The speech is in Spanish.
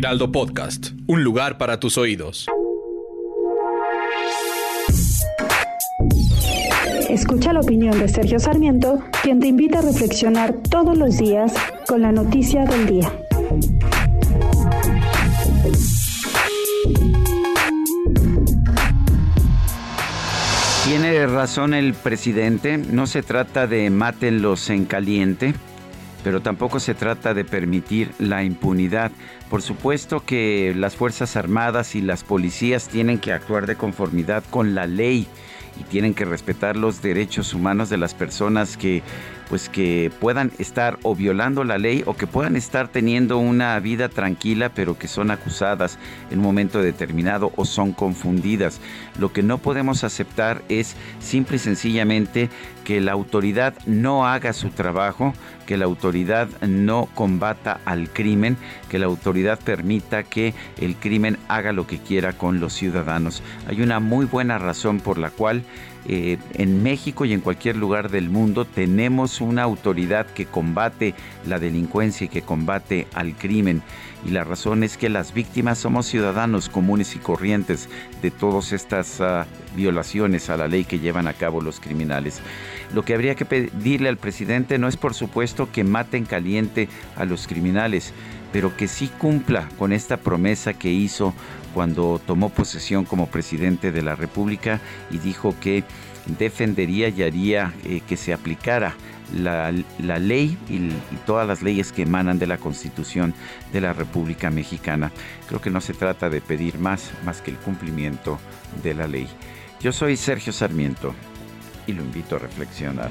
Heraldo Podcast, un lugar para tus oídos. Escucha la opinión de Sergio Sarmiento, quien te invita a reflexionar todos los días con la noticia del día. Tiene razón el presidente, no se trata de mátenlos en caliente, pero tampoco se trata de permitir la impunidad. Por supuesto que las Fuerzas Armadas y las policías tienen que actuar de conformidad con la ley y tienen que respetar los derechos humanos de las personas que pues que puedan estar o violando la ley o que puedan estar teniendo una vida tranquila pero que son acusadas en un momento determinado o son confundidas. Lo que no podemos aceptar es simple y sencillamente que la autoridad no haga su trabajo, que la autoridad no combata al crimen, que la autoridad permita que el crimen haga lo que quiera con los ciudadanos. Hay una muy buena razón por la cual eh, en México y en cualquier lugar del mundo tenemos una autoridad que combate la delincuencia y que combate al crimen. Y la razón es que las víctimas somos ciudadanos comunes y corrientes de todas estas ah, violaciones a la ley que llevan a cabo los criminales. Lo que habría que pedirle al presidente no es por supuesto que maten caliente a los criminales, pero que sí cumpla con esta promesa que hizo cuando tomó posesión como presidente de la República y dijo que defendería y haría eh, que se aplicara la, ley y, y, todas las leyes que emanan de la Constitución de la República Mexicana. Creo que no se trata de pedir más, más que el cumplimiento de la ley. Yo soy Sergio Sarmiento y lo invito a reflexionar.